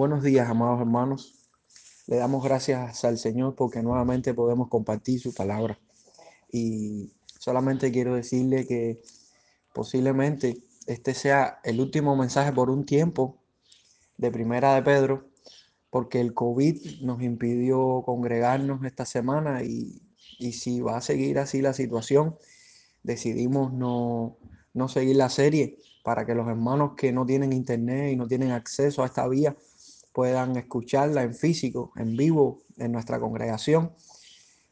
Buenos días, amados hermanos. Le damos gracias al Señor porque nuevamente podemos compartir su palabra. Y solamente quiero decirle que posiblemente este sea el último mensaje por un tiempo de Primera de Pedro, porque el COVID nos impidió congregarnos esta semana y, y si va a seguir así la situación, decidimos no, no seguir la serie para que los hermanos que no tienen internet y no tienen acceso a esta vía puedan escucharla en físico, en vivo, en nuestra congregación.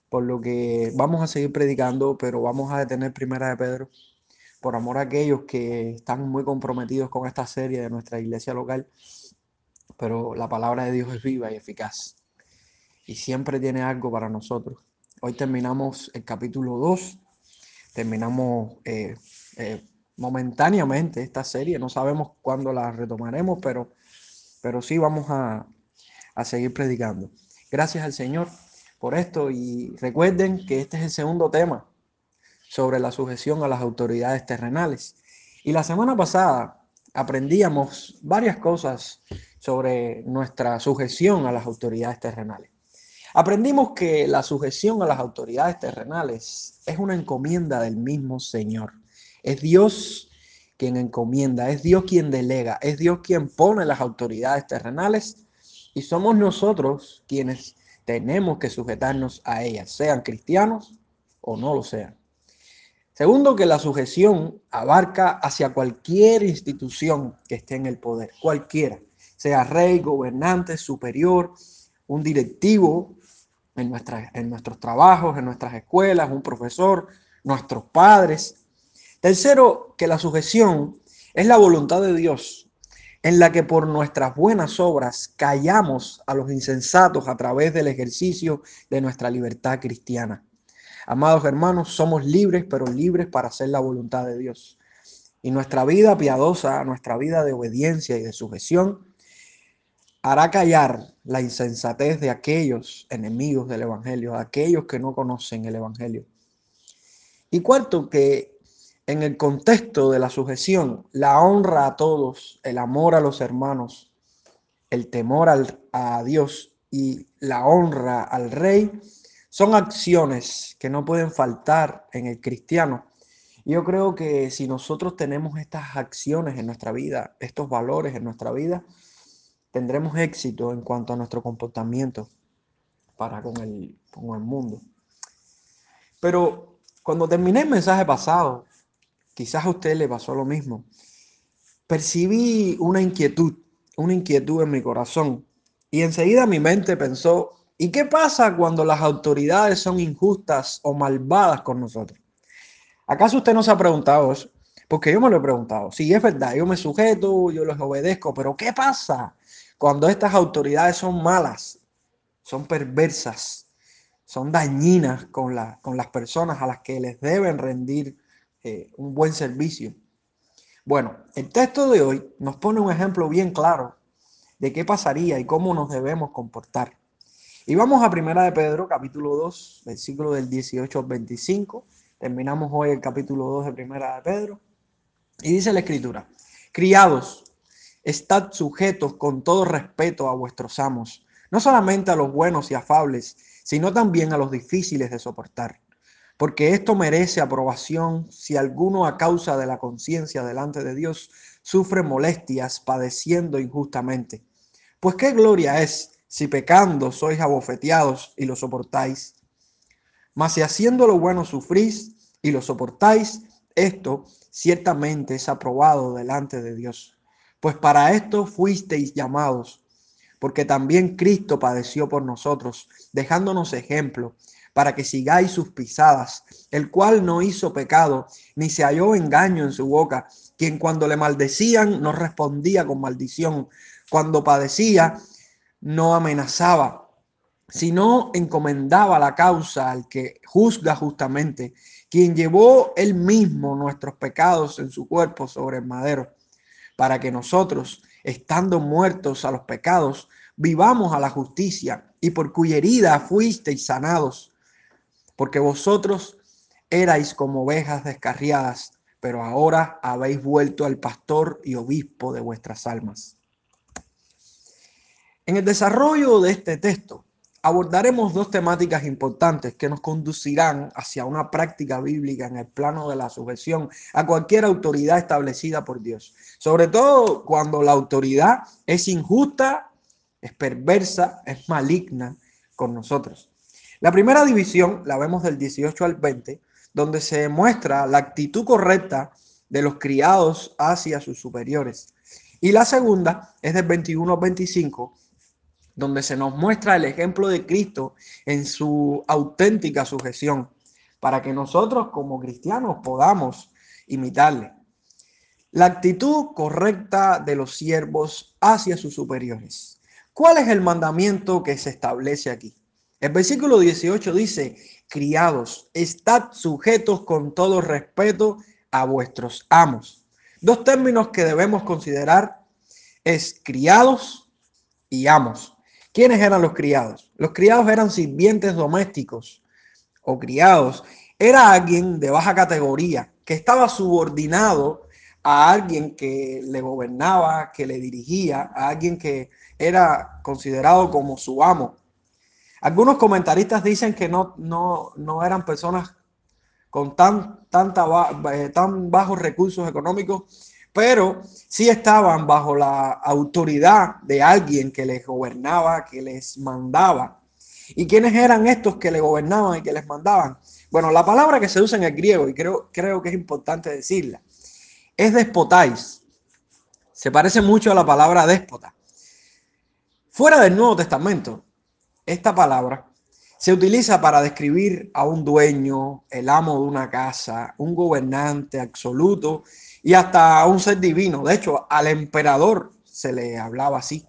Por lo que vamos a seguir predicando, pero vamos a detener Primera de Pedro por amor a aquellos que están muy comprometidos con esta serie de nuestra iglesia local. Pero la palabra de Dios es viva y eficaz y siempre tiene algo para nosotros. Hoy terminamos el capítulo 2, terminamos eh, eh, momentáneamente esta serie, no sabemos cuándo la retomaremos, pero pero sí vamos a, seguir predicando. Gracias al Señor por esto y recuerden que este es el segundo tema sobre la sujeción a las autoridades terrenales. Y la semana pasada aprendíamos varias cosas sobre nuestra sujeción a las autoridades terrenales. Aprendimos que la sujeción a las autoridades terrenales es una encomienda del mismo Señor. Es Dios quien encomienda, es Dios quien delega, es Dios quien pone las autoridades terrenales y somos nosotros quienes tenemos que sujetarnos a ellas, sean cristianos o no lo sean. Segundo, que la sujeción abarca hacia cualquier institución que esté en el poder, cualquiera, sea rey, gobernante, superior, un directivo en, en nuestros trabajos, en nuestras escuelas, un profesor, nuestros padres, Tercero, que la sujeción es la voluntad de Dios, en la que por nuestras buenas obras callamos a los insensatos a través del ejercicio de nuestra libertad cristiana. Amados hermanos, somos libres, pero libres para hacer la voluntad de Dios. Y nuestra vida piadosa, nuestra vida de obediencia y de sujeción, hará callar la insensatez de aquellos enemigos del Evangelio, aquellos que no conocen el Evangelio. Y cuarto, que en el contexto de la sujeción, la honra a todos, el amor a los hermanos, el temor a Dios y la honra al rey son acciones que no pueden faltar en el cristiano. Yo creo que si nosotros tenemos estas acciones en nuestra vida, estos valores en nuestra vida, tendremos éxito en cuanto a nuestro comportamiento para con el, con el mundo. Pero cuando terminé el mensaje pasado, Quizás a usted le pasó lo mismo. Percibí una inquietud, una inquietud en mi corazón y enseguida mi mente pensó, ¿y qué pasa cuando las autoridades son injustas o malvadas con nosotros? ¿Acaso usted no se ha preguntado eso? Porque yo me lo he preguntado. Sí, es verdad, yo me sujeto, yo los obedezco, pero ¿qué pasa cuando estas autoridades son malas, son perversas, son dañinas con, la, con las personas a las que les deben rendir eh, un buen servicio. Bueno, el texto de hoy nos pone un ejemplo bien claro de qué pasaría y cómo nos debemos comportar. Y vamos a Primera de Pedro, capítulo 2, versículo del 18 al 25. Terminamos hoy el capítulo 2 de Primera de Pedro. Y dice la escritura, criados, estad sujetos con todo respeto a vuestros amos, no solamente a los buenos y afables, sino también a los difíciles de soportar porque esto merece aprobación si alguno a causa de la conciencia delante de Dios sufre molestias padeciendo injustamente. Pues qué gloria es si pecando sois abofeteados y lo soportáis. Mas si haciendo lo bueno sufrís y lo soportáis, esto ciertamente es aprobado delante de Dios. Pues para esto fuisteis llamados, porque también Cristo padeció por nosotros, dejándonos ejemplo para que sigáis sus pisadas, el cual no hizo pecado, ni se halló engaño en su boca, quien cuando le maldecían no respondía con maldición, cuando padecía no amenazaba, sino encomendaba la causa al que juzga justamente, quien llevó él mismo nuestros pecados en su cuerpo sobre el madero, para que nosotros, estando muertos a los pecados, vivamos a la justicia, y por cuya herida fuisteis sanados porque vosotros erais como ovejas descarriadas, pero ahora habéis vuelto al pastor y obispo de vuestras almas. En el desarrollo de este texto abordaremos dos temáticas importantes que nos conducirán hacia una práctica bíblica en el plano de la sujeción a cualquier autoridad establecida por Dios. Sobre todo cuando la autoridad es injusta, es perversa, es maligna con nosotros. La primera división la vemos del 18 al 20, donde se muestra la actitud correcta de los criados hacia sus superiores. Y la segunda es del 21 al 25, donde se nos muestra el ejemplo de Cristo en su auténtica sujeción, para que nosotros como cristianos podamos imitarle. La actitud correcta de los siervos hacia sus superiores. ¿Cuál es el mandamiento que se establece aquí? El versículo 18 dice, criados, estad sujetos con todo respeto a vuestros amos. Dos términos que debemos considerar es criados y amos. ¿Quiénes eran los criados? Los criados eran sirvientes domésticos o criados. Era alguien de baja categoría que estaba subordinado a alguien que le gobernaba, que le dirigía, a alguien que era considerado como su amo. Algunos comentaristas dicen que no, no, no eran personas con tan, tanta, eh, tan bajos recursos económicos, pero sí estaban bajo la autoridad de alguien que les gobernaba, que les mandaba. ¿Y quiénes eran estos que le gobernaban y que les mandaban? Bueno, la palabra que se usa en el griego, y creo, creo que es importante decirla, es despotáis. Se parece mucho a la palabra déspota. Fuera del Nuevo Testamento, esta palabra se utiliza para describir a un dueño, el amo de una casa, un gobernante absoluto y hasta a un ser divino. De hecho, al emperador se le hablaba así.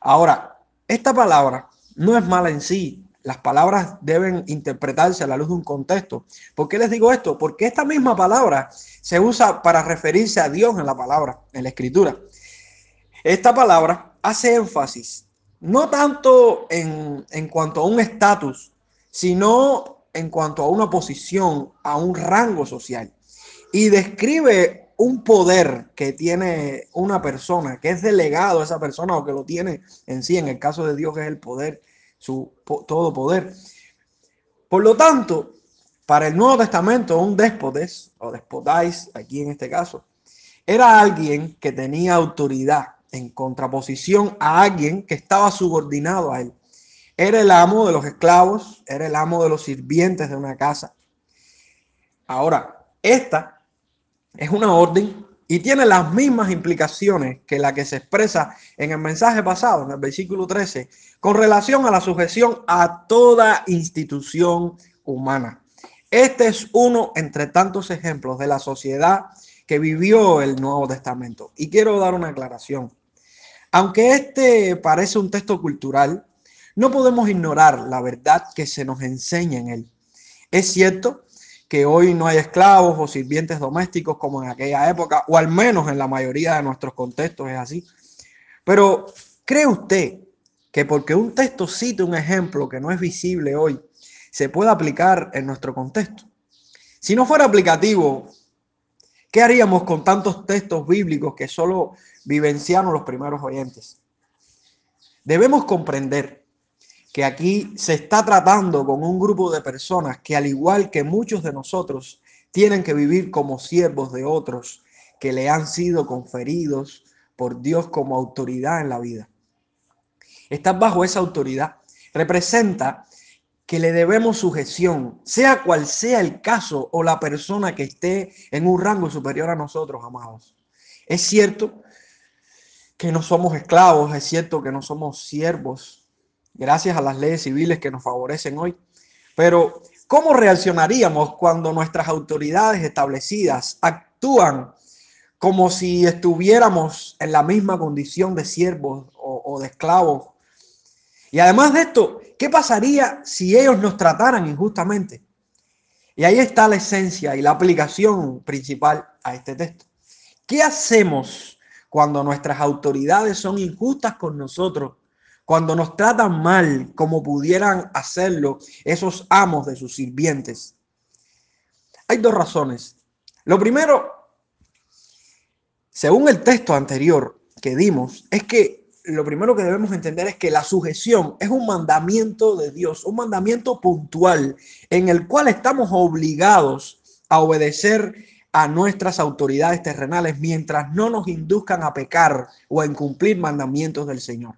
Ahora, esta palabra no es mala en sí. Las palabras deben interpretarse a la luz de un contexto. ¿Por qué les digo esto? Porque esta misma palabra se usa para referirse a Dios en la palabra, en la escritura. Esta palabra hace énfasis no tanto en, en cuanto a un estatus, sino en cuanto a una posición, a un rango social. Y describe un poder que tiene una persona, que es delegado a esa persona o que lo tiene en sí, en el caso de Dios es el poder, su todo poder. Por lo tanto, para el Nuevo Testamento, un déspotes o despotáis, aquí en este caso, era alguien que tenía autoridad en contraposición a alguien que estaba subordinado a él. Era el amo de los esclavos, era el amo de los sirvientes de una casa. Ahora, esta es una orden y tiene las mismas implicaciones que la que se expresa en el mensaje pasado, en el versículo 13, con relación a la sujeción a toda institución humana. Este es uno entre tantos ejemplos de la sociedad que vivió el Nuevo Testamento. Y quiero dar una aclaración. Aunque este parece un texto cultural, no podemos ignorar la verdad que se nos enseña en él. Es cierto que hoy no hay esclavos o sirvientes domésticos como en aquella época, o al menos en la mayoría de nuestros contextos es así. Pero, ¿cree usted que porque un texto cite un ejemplo que no es visible hoy, se puede aplicar en nuestro contexto? Si no fuera aplicativo, ¿qué haríamos con tantos textos bíblicos que solo vivenciaron los primeros oyentes? Debemos comprender que aquí se está tratando con un grupo de personas que al igual que muchos de nosotros tienen que vivir como siervos de otros que le han sido conferidos por Dios como autoridad en la vida. Estar bajo esa autoridad representa que le debemos sujeción, sea cual sea el caso o la persona que esté en un rango superior a nosotros, amados. Es cierto que no somos esclavos, es cierto que no somos siervos, gracias a las leyes civiles que nos favorecen hoy. Pero, ¿cómo reaccionaríamos cuando nuestras autoridades establecidas actúan como si estuviéramos en la misma condición de siervos o, de esclavos? Y además de esto, ¿qué pasaría si ellos nos trataran injustamente? Y ahí está la esencia y la aplicación principal a este texto. ¿Qué hacemos cuando nuestras autoridades son injustas con nosotros cuando nos tratan mal como pudieran hacerlo esos amos de sus sirvientes. Hay dos razones. Lo primero, según el texto anterior que dimos, es que lo primero que debemos entender es que la sujeción es un mandamiento de Dios, un mandamiento puntual en el cual estamos obligados a obedecer a nuestras autoridades terrenales mientras no nos induzcan a pecar o a incumplir mandamientos del Señor.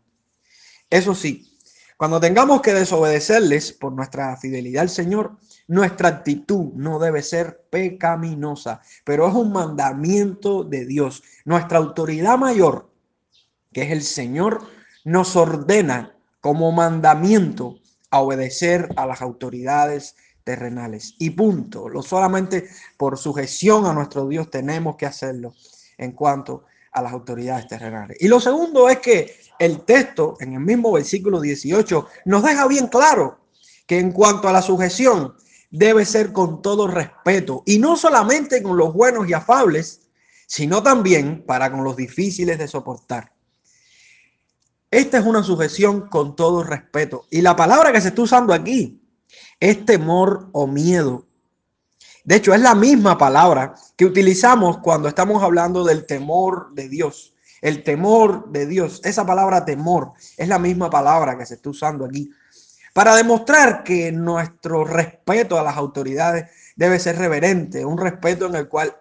Eso sí, cuando tengamos que desobedecerles por nuestra fidelidad al Señor, nuestra actitud no debe ser pecaminosa, pero es un mandamiento de Dios. Nuestra autoridad mayor que es el Señor, nos ordena como mandamiento a obedecer a las autoridades terrenales. Y punto. Lo solamente por sujeción a nuestro Dios tenemos que hacerlo en cuanto a las autoridades terrenales. Y lo segundo es que el texto en el mismo versículo 18 nos deja bien claro que en cuanto a la sujeción debe ser con todo respeto y no solamente con los buenos y afables, sino también para con los difíciles de soportar. Esta es una sujeción con todo respeto. Y la palabra que se está usando aquí es temor o miedo. De hecho, es la misma palabra que utilizamos cuando estamos hablando del temor de Dios. El temor de Dios, esa palabra temor, es la misma palabra que se está usando aquí. Para demostrar que nuestro respeto a las autoridades debe ser reverente, un respeto en el cual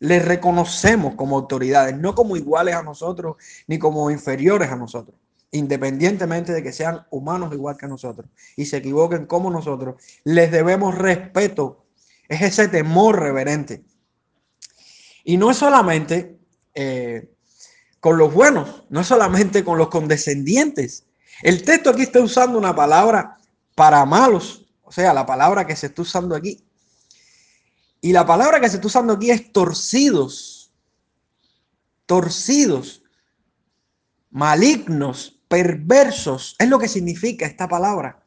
les reconocemos como autoridades, no como iguales a nosotros ni como inferiores a nosotros independientemente de que sean humanos igual que nosotros y se equivoquen como nosotros, les debemos respeto. Es ese temor reverente. Y no es solamente eh, con los buenos, no es solamente con los condescendientes. El texto aquí está usando una palabra para malos, o sea, la palabra que se está usando aquí. Y la palabra que se está usando aquí es torcidos, torcidos, malignos, perversos, es lo que significa esta palabra.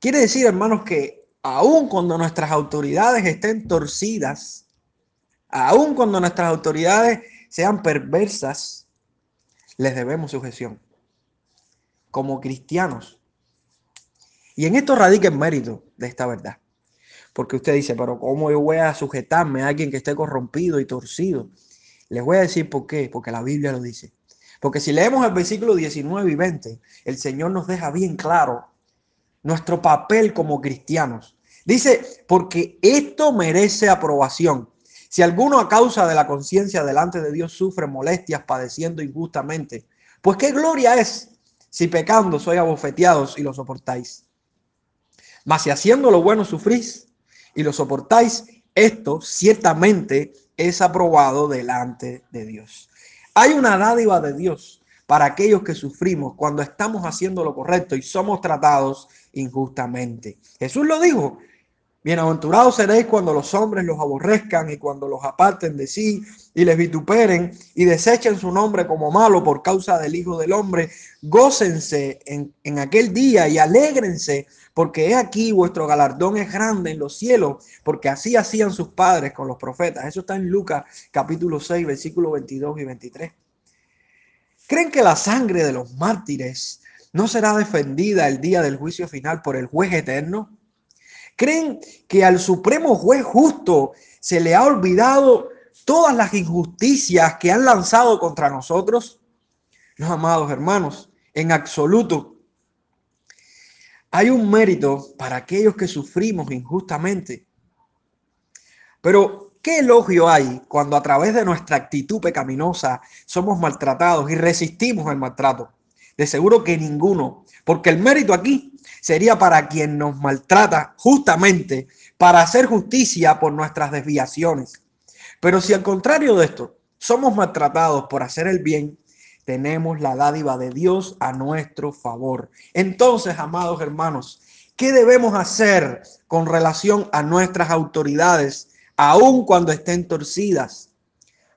Quiere decir, hermanos, que aun cuando nuestras autoridades estén torcidas, aun cuando nuestras autoridades sean perversas, les debemos sujeción como cristianos. Y en esto radica el mérito de esta verdad. Porque usted dice, pero ¿cómo yo voy a sujetarme a alguien que esté corrompido y torcido? Les voy a decir por qué, porque la Biblia lo dice. Porque si leemos el versículo 19 y 20, el Señor nos deja bien claro nuestro papel como cristianos. Dice, porque esto merece aprobación. Si alguno a causa de la conciencia delante de Dios sufre molestias padeciendo injustamente, pues qué gloria es si pecando sois abofeteados y lo soportáis. Mas si haciendo lo bueno sufrís y lo soportáis, esto ciertamente es aprobado delante de Dios. Hay una dádiva de Dios para aquellos que sufrimos cuando estamos haciendo lo correcto y somos tratados injustamente. Jesús lo dijo. Bienaventurados seréis cuando los hombres los aborrezcan y cuando los aparten de sí y les vituperen y desechen su nombre como malo por causa del Hijo del Hombre. Gócense en, en aquel día y alégrense porque aquí vuestro galardón es grande en los cielos, porque así hacían sus padres con los profetas. Eso está en Lucas capítulo 6, versículos 22 y 23. ¿Creen que la sangre de los mártires no será defendida el día del juicio final por el juez eterno? ¿Creen que al supremo juez justo se le ha olvidado todas las injusticias que han lanzado contra nosotros? No, amados hermanos, en absoluto. Hay un mérito para aquellos que sufrimos injustamente. Pero, ¿qué elogio hay cuando a través de nuestra actitud pecaminosa somos maltratados y resistimos el maltrato? De seguro que ninguno, porque el mérito aquí sería para quien nos maltrata justamente para hacer justicia por nuestras desviaciones. Pero si al contrario de esto, somos maltratados por hacer el bien, tenemos la dádiva de Dios a nuestro favor. Entonces, amados hermanos, ¿qué debemos hacer con relación a nuestras autoridades, aun cuando estén torcidas?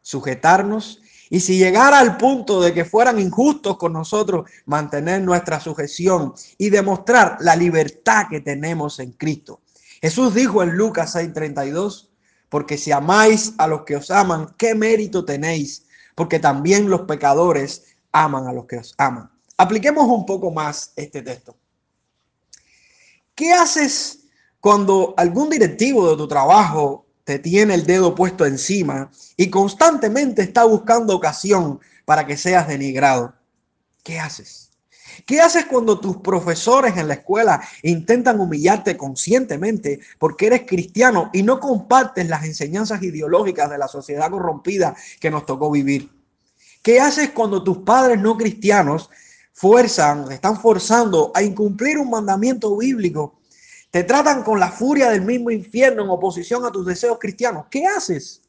Sujetarnos y si llegara al punto de que fueran injustos con nosotros, mantener nuestra sujeción y demostrar la libertad que tenemos en Cristo. Jesús dijo en Lucas 6:32, porque si amáis a los que os aman, ¿qué mérito tenéis? Porque también los pecadores aman a los que os aman. Apliquemos un poco más este texto. ¿Qué haces cuando algún directivo de tu trabajo te tiene el dedo puesto encima y constantemente está buscando ocasión para que seas denigrado? ¿Qué haces? ¿Qué haces cuando tus profesores en la escuela intentan humillarte conscientemente porque eres cristiano y no compartes las enseñanzas ideológicas de la sociedad corrompida que nos tocó vivir? ¿Qué haces cuando tus padres no cristianos fuerzan, están forzando a incumplir un mandamiento bíblico? Te tratan con la furia del mismo infierno en oposición a tus deseos cristianos. ¿Qué haces?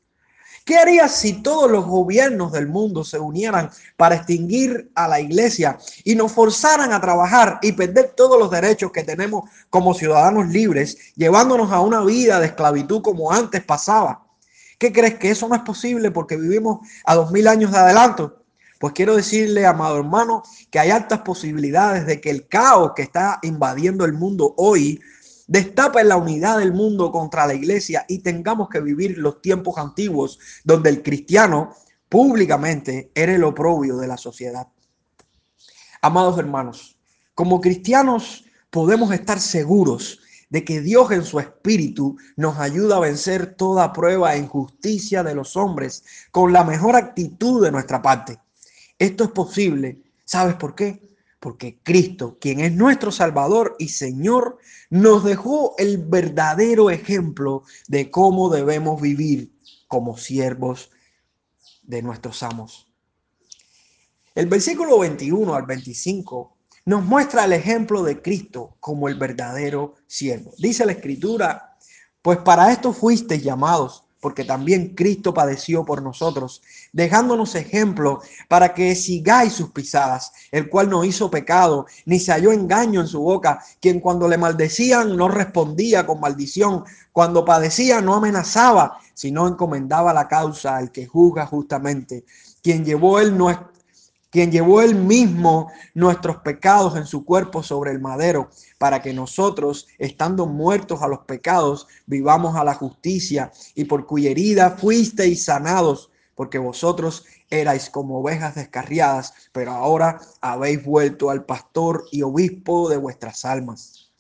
¿Qué harías si todos los gobiernos del mundo se unieran para extinguir a la iglesia y nos forzaran a trabajar y perder todos los derechos que tenemos como ciudadanos libres, llevándonos a una vida de esclavitud como antes pasaba? ¿Qué crees que eso no es posible porque vivimos a dos mil años de adelanto? Pues quiero decirle, amado hermano, que hay altas posibilidades de que el caos que está invadiendo el mundo hoy destapa la unidad del mundo contra la iglesia y tengamos que vivir los tiempos antiguos donde el cristiano públicamente era el oprobio de la sociedad. Amados hermanos, como cristianos podemos estar seguros de que Dios en su espíritu nos ayuda a vencer toda prueba e injusticia de los hombres con la mejor actitud de nuestra parte. Esto es posible. ¿Sabes por qué? Porque Cristo, quien es nuestro Salvador y Señor, nos dejó el verdadero ejemplo de cómo debemos vivir como siervos de nuestros amos. El versículo 21 al 25 nos muestra el ejemplo de Cristo como el verdadero siervo. Dice la escritura, pues para esto fuisteis llamados porque también Cristo padeció por nosotros, dejándonos ejemplo para que sigáis sus pisadas, el cual no hizo pecado, ni se halló engaño en su boca, quien cuando le maldecían no respondía con maldición, cuando padecía no amenazaba, sino encomendaba la causa al que juzga justamente, quien llevó él nuestro quien llevó él mismo nuestros pecados en su cuerpo sobre el madero, para que nosotros, estando muertos a los pecados, vivamos a la justicia, y por cuya herida fuisteis sanados, porque vosotros erais como ovejas descarriadas, pero ahora habéis vuelto al pastor y obispo de vuestras almas.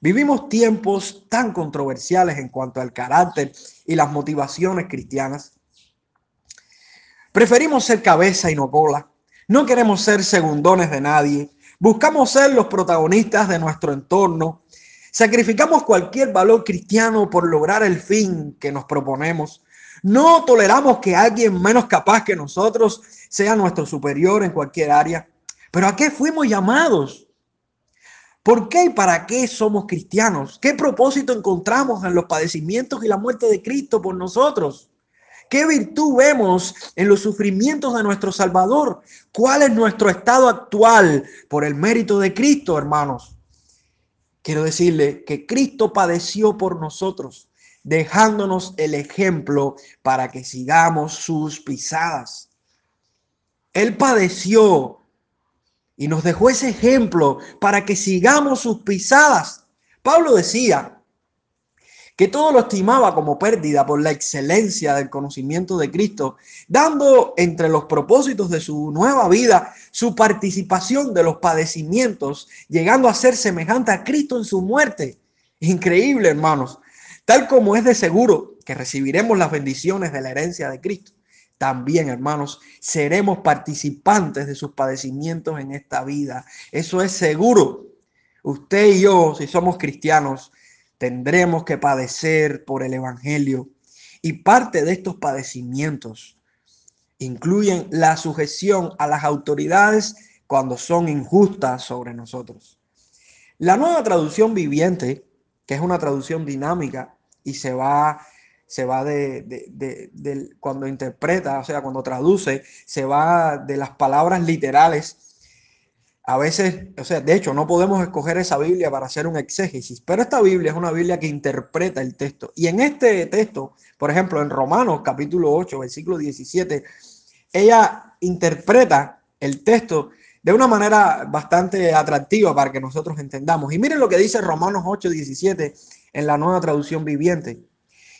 Vivimos tiempos tan controversiales en cuanto al carácter y las motivaciones cristianas. Preferimos ser cabeza y no cola no queremos ser segundones de nadie. Buscamos ser los protagonistas de nuestro entorno. Sacrificamos cualquier valor cristiano por lograr el fin que nos proponemos. No toleramos que alguien menos capaz que nosotros sea nuestro superior en cualquier área. Pero ¿a qué fuimos llamados? ¿Por qué y para qué somos cristianos? ¿Qué propósito encontramos en los padecimientos y la muerte de Cristo por nosotros? ¿Qué virtud vemos en los sufrimientos de nuestro Salvador? ¿Cuál es nuestro estado actual por el mérito de Cristo, hermanos? Quiero decirle que Cristo padeció por nosotros, dejándonos el ejemplo para que sigamos sus pisadas. Él padeció y nos dejó ese ejemplo para que sigamos sus pisadas. Pablo decía, que todo lo estimaba como pérdida por la excelencia del conocimiento de Cristo, dando entre los propósitos de su nueva vida su participación de los padecimientos, llegando a ser semejante a Cristo en su muerte. Increíble, hermanos. Tal como es de seguro que recibiremos las bendiciones de la herencia de Cristo, también, hermanos, seremos participantes de sus padecimientos en esta vida. Eso es seguro. Usted y yo, si somos cristianos, tendremos que padecer por el Evangelio. Y parte de estos padecimientos incluyen la sujeción a las autoridades cuando son injustas sobre nosotros. La nueva traducción viviente, que es una traducción dinámica y se va, se va de, de cuando interpreta, o sea, cuando traduce, se va de las palabras literales a veces, o sea, de hecho, no podemos escoger esa Biblia para hacer un exégesis, pero esta Biblia es una Biblia que interpreta el texto. Y en este texto, por ejemplo, en Romanos capítulo 8, versículo 17, ella interpreta el texto de una manera bastante atractiva para que nosotros entendamos. Y miren lo que dice Romanos 8, 17 en la nueva traducción viviente.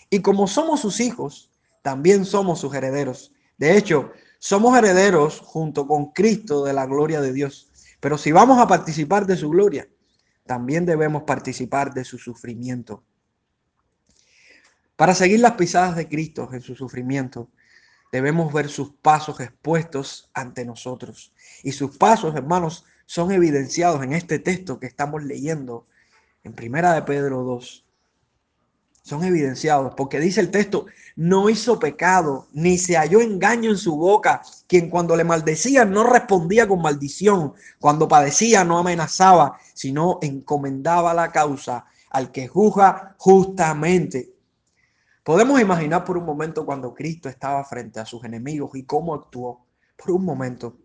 Y como somos sus hijos, también somos sus herederos. De hecho, somos herederos junto con Cristo de la gloria de Dios. Pero si vamos a participar de su gloria, también debemos participar de su sufrimiento. Para seguir las pisadas de Cristo en su sufrimiento, debemos ver sus pasos expuestos ante nosotros. Y sus pasos, hermanos, son evidenciados en este texto que estamos leyendo en Primera de Pedro 2. Son evidenciados porque dice el texto, no hizo pecado, ni se halló engaño en su boca, quien cuando le maldecían no respondía con maldición, cuando padecía no amenazaba, sino encomendaba la causa al que juzga justamente. Podemos imaginar por un momento cuando Cristo estaba frente a sus enemigos y cómo actuó. Por un momento.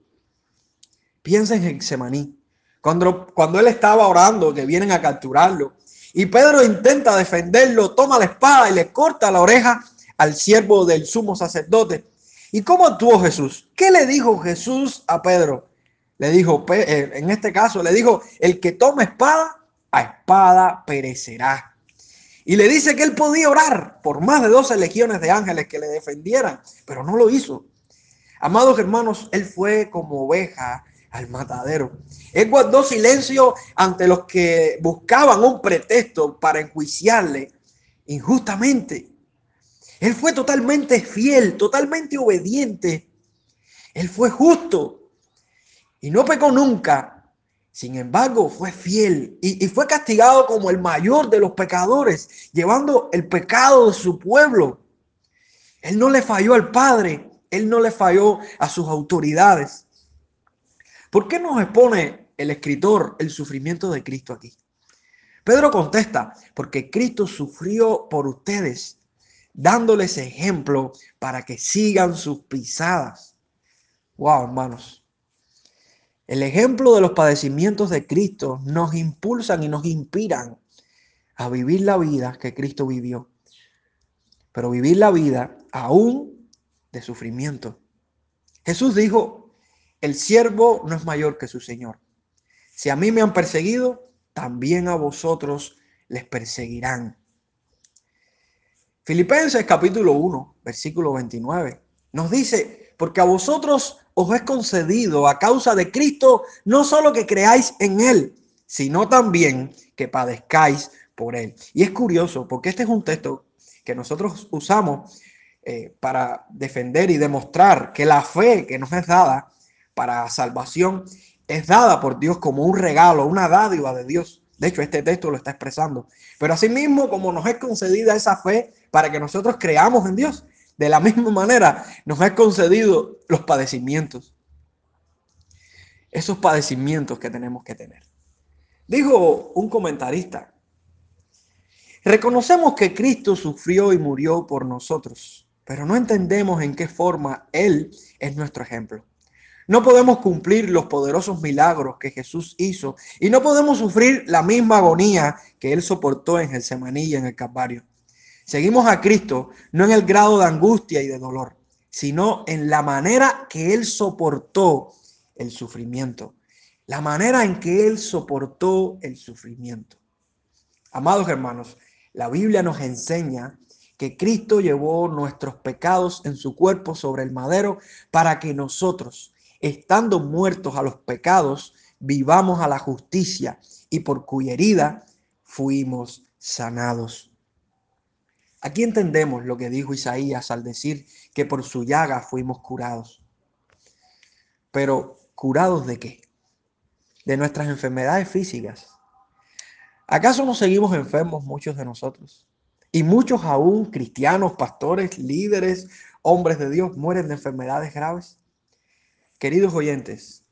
Piensa en Getsemaní. Cuando, cuando él estaba orando, que vienen a capturarlo, y Pedro intenta defenderlo, toma la espada y le corta la oreja al siervo del sumo sacerdote. ¿Y cómo actuó Jesús? ¿Qué le dijo Jesús a Pedro? Le dijo, eh, en este caso, le dijo, el que toma espada, a espada perecerá. Y le dice que él podía orar por más de 12 legiones de ángeles que le defendieran, pero no lo hizo. Amados hermanos, él fue como oveja al matadero. Él guardó silencio ante los que buscaban un pretexto para enjuiciarle injustamente. Él fue totalmente fiel, totalmente obediente. Él fue justo y no pecó nunca. Sin embargo, fue fiel y, fue castigado como el mayor de los pecadores, llevando el pecado de su pueblo. Él no le falló al Padre, él no le falló a sus autoridades. ¿Por qué nos expone el escritor el sufrimiento de Cristo aquí? Pedro contesta, porque Cristo sufrió por ustedes, dándoles ejemplo para que sigan sus pisadas. Wow, hermanos. El ejemplo de los padecimientos de Cristo nos impulsan y nos inspiran a vivir la vida que Cristo vivió. Pero vivir la vida aún de sufrimiento. Jesús dijo, el siervo no es mayor que su Señor. Si a mí me han perseguido, también a vosotros les perseguirán. Filipenses capítulo 1, versículo 29, nos dice, porque a vosotros os es concedido a causa de Cristo no solo que creáis en Él, sino también que padezcáis por Él. Y es curioso porque este es un texto que nosotros usamos eh, para defender y demostrar que la fe que nos es dada para salvación es dada por Dios como un regalo, una dádiva de Dios. De hecho, este texto lo está expresando. Pero asimismo, como nos es concedida esa fe para que nosotros creamos en Dios, de la misma manera, nos ha concedido los padecimientos. Esos padecimientos que tenemos que tener. Dijo un comentarista, reconocemos que Cristo sufrió y murió por nosotros, pero no entendemos en qué forma Él es nuestro ejemplo. No podemos cumplir los poderosos milagros que Jesús hizo y no podemos sufrir la misma agonía que Él soportó en el y en el Calvario. Seguimos a Cristo no en el grado de angustia y de dolor, sino en la manera que Él soportó el sufrimiento. La manera en que Él soportó el sufrimiento. Amados hermanos, la Biblia nos enseña que Cristo llevó nuestros pecados en su cuerpo sobre el madero para que nosotros, estando muertos a los pecados, vivamos a la justicia y por cuya herida fuimos sanados. Aquí entendemos lo que dijo Isaías al decir que por su llaga fuimos curados. Pero, ¿curados de qué? De nuestras enfermedades físicas. ¿Acaso no seguimos enfermos muchos de nosotros? Y muchos aún cristianos, pastores, líderes, hombres de Dios mueren de enfermedades graves. Queridos oyentes,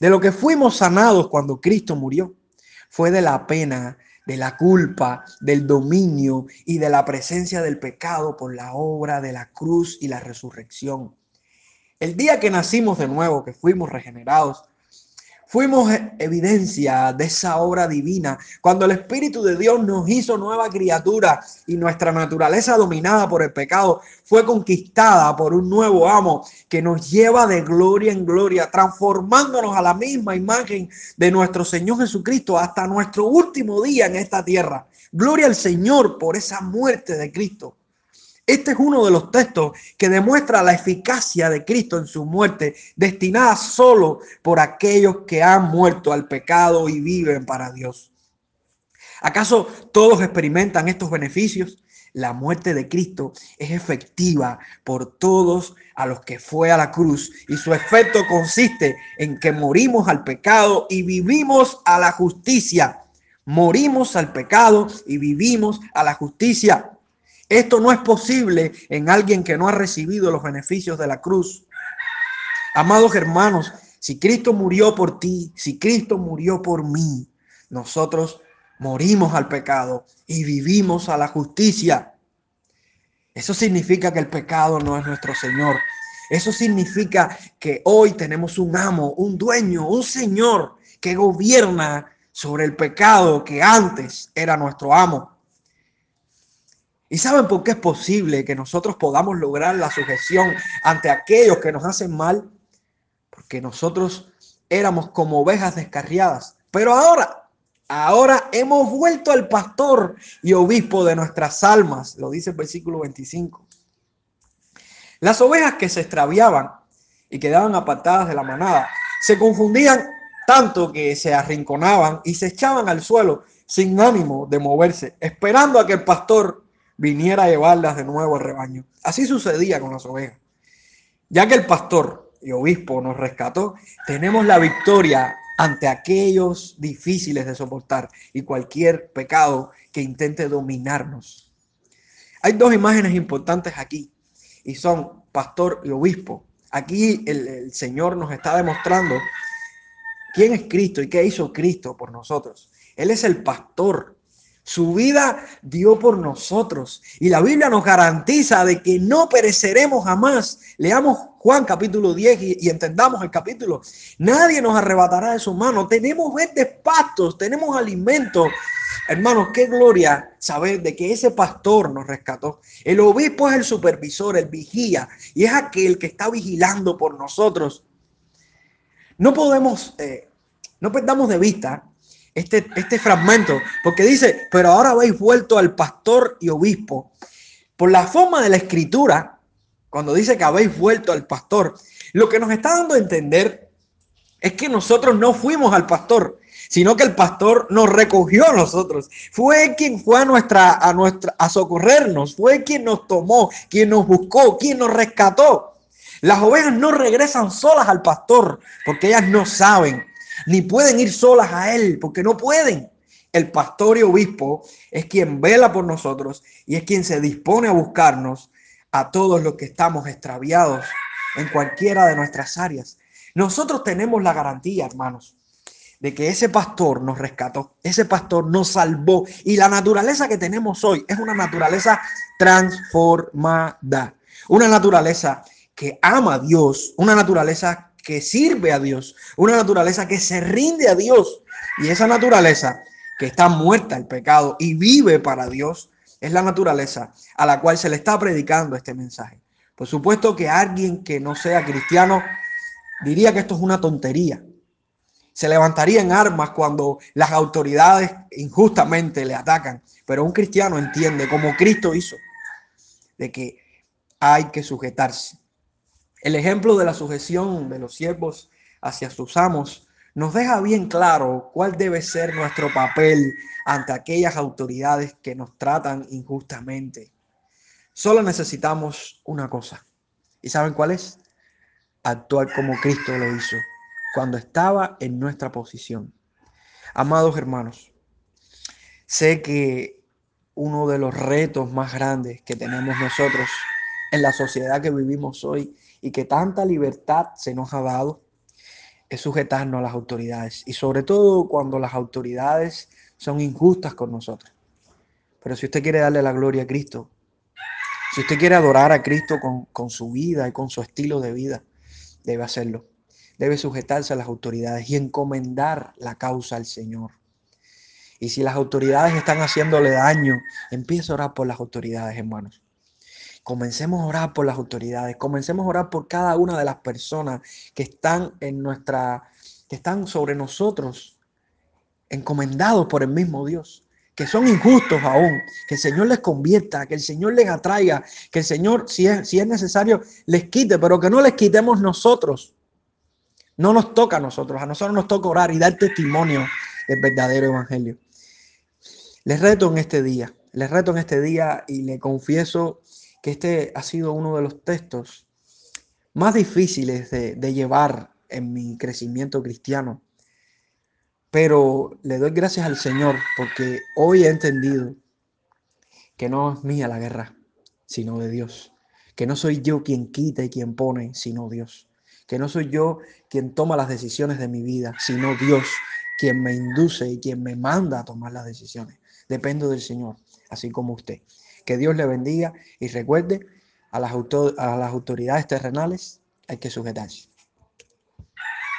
de lo que fuimos sanados cuando Cristo murió fue de la pena de la culpa, del dominio y de la presencia del pecado por la obra de la cruz y la resurrección. El día que nacimos de nuevo, que fuimos regenerados, Fuimos evidencia de esa obra divina cuando el Espíritu de Dios nos hizo nueva criatura y nuestra naturaleza dominada por el pecado fue conquistada por un nuevo amo que nos lleva de gloria en gloria, transformándonos a la misma imagen de nuestro Señor Jesucristo hasta nuestro último día en esta tierra. Gloria al Señor por esa muerte de Cristo. Este es uno de los textos que demuestra la eficacia de Cristo en su muerte, destinada solo por aquellos que han muerto al pecado y viven para Dios. ¿Acaso todos experimentan estos beneficios? la muerte de Cristo es efectiva por todos a los que fue a la cruz y su efecto consiste en que morimos al pecado y vivimos a la justicia. Morimos al pecado y vivimos a la justicia. Esto no es posible en alguien que no ha recibido los beneficios de la cruz. Amados hermanos, si Cristo murió por ti, si Cristo murió por mí, nosotros morimos al pecado y vivimos a la justicia. Eso significa que el pecado no es nuestro Señor. Eso significa que hoy tenemos un amo, un dueño, un Señor que gobierna sobre el pecado que antes era nuestro amo. ¿Y saben por qué es posible que nosotros podamos lograr la sujeción ante aquellos que nos hacen mal? Porque nosotros éramos como ovejas descarriadas. Pero ahora Ahora hemos vuelto al pastor y obispo de nuestras almas, lo dice el versículo 25. Las ovejas que se extraviaban y quedaban apartadas de la manada se confundían tanto que se arrinconaban y se echaban al suelo sin ánimo de moverse, esperando a que el pastor viniera a llevarlas de nuevo al rebaño. Así sucedía con las ovejas. Ya que el pastor y obispo nos rescató, tenemos la victoria ante aquellos difíciles de soportar y cualquier pecado que intente dominarnos. Hay dos imágenes importantes aquí y son pastor y obispo. Aquí el, Señor nos está demostrando quién es Cristo y qué hizo Cristo por nosotros. Él es el pastor. Su vida dio por nosotros y la Biblia nos garantiza de que no pereceremos jamás. Leamos Juan capítulo 10 y, entendamos el capítulo. Nadie nos arrebatará de su mano. Tenemos verdes pastos, tenemos alimento. Hermanos, qué gloria saber de que ese pastor nos rescató. El obispo es el supervisor, el vigía, y es aquel que está vigilando por nosotros. No podemos, eh, no perdamos de vista este, este fragmento, porque dice, pero ahora habéis vuelto al pastor y obispo. Por la forma de la escritura, cuando dice que habéis vuelto al pastor, lo que nos está dando a entender es que nosotros no fuimos al pastor, sino que el pastor nos recogió a nosotros. Fue quien fue a nuestra a nuestra a socorrernos, fue quien nos tomó, quien nos buscó, quien nos rescató. Las ovejas no regresan solas al pastor porque ellas no saben, ni pueden ir solas a él porque no pueden. El pastor y obispo es quien vela por nosotros y es quien se dispone a buscarnos a todos los que estamos extraviados en cualquiera de nuestras áreas. Nosotros tenemos la garantía, hermanos, de que ese pastor nos rescató, ese pastor nos salvó y la naturaleza que tenemos hoy es una naturaleza transformada, una naturaleza que ama a Dios, una naturaleza que sirve a Dios, una naturaleza que se rinde a Dios y esa naturaleza que está muerta el pecado y vive para Dios, es la naturaleza a la cual se le está predicando este mensaje. Por supuesto que alguien que no sea cristiano diría que esto es una tontería. Se levantaría en armas cuando las autoridades injustamente le atacan. Pero un cristiano entiende, como Cristo hizo, de que hay que sujetarse. El ejemplo de la sujeción de los siervos hacia sus amos nos deja bien claro cuál debe ser nuestro papel ante aquellas autoridades que nos tratan injustamente. Solo necesitamos una cosa. ¿Y saben cuál es? Actuar como Cristo lo hizo cuando estaba en nuestra posición. Amados hermanos, sé que uno de los retos más grandes que tenemos nosotros en la sociedad que vivimos hoy y que tanta libertad se nos ha dado es sujetarnos a las autoridades y sobre todo cuando las autoridades son injustas con nosotros. Pero si usted quiere darle la gloria a Cristo, si usted quiere adorar a Cristo con, con su vida y con su estilo de vida, debe hacerlo. Debe sujetarse a las autoridades y encomendar la causa al Señor. Y si las autoridades están haciéndole daño, empiece a orar por las autoridades, hermanos. Comencemos a orar por las autoridades, comencemos a orar por cada una de las personas que están en nuestra, que están sobre nosotros, encomendados por el mismo Dios, que son injustos aún, que el Señor les convierta, que el Señor les atraiga, que el Señor, si es, si es necesario, les quite, pero que no les quitemos nosotros. No nos toca a nosotros, a nosotros nos toca orar y dar testimonio del verdadero evangelio. Les reto en este día Les reto en este día y le confieso que este ha sido uno de los textos más difíciles de, llevar en mi crecimiento cristiano. Pero le doy gracias al Señor porque hoy he entendido que no es mía la guerra, sino de Dios. Que no soy yo quien quita y quien pone, sino Dios. Que no soy yo quien toma las decisiones de mi vida, sino Dios quien me induce y quien me manda a tomar las decisiones. Dependo del Señor, así como usted. Que Dios le bendiga y recuerde a las, a las autoridades terrenales hay que sujetarse.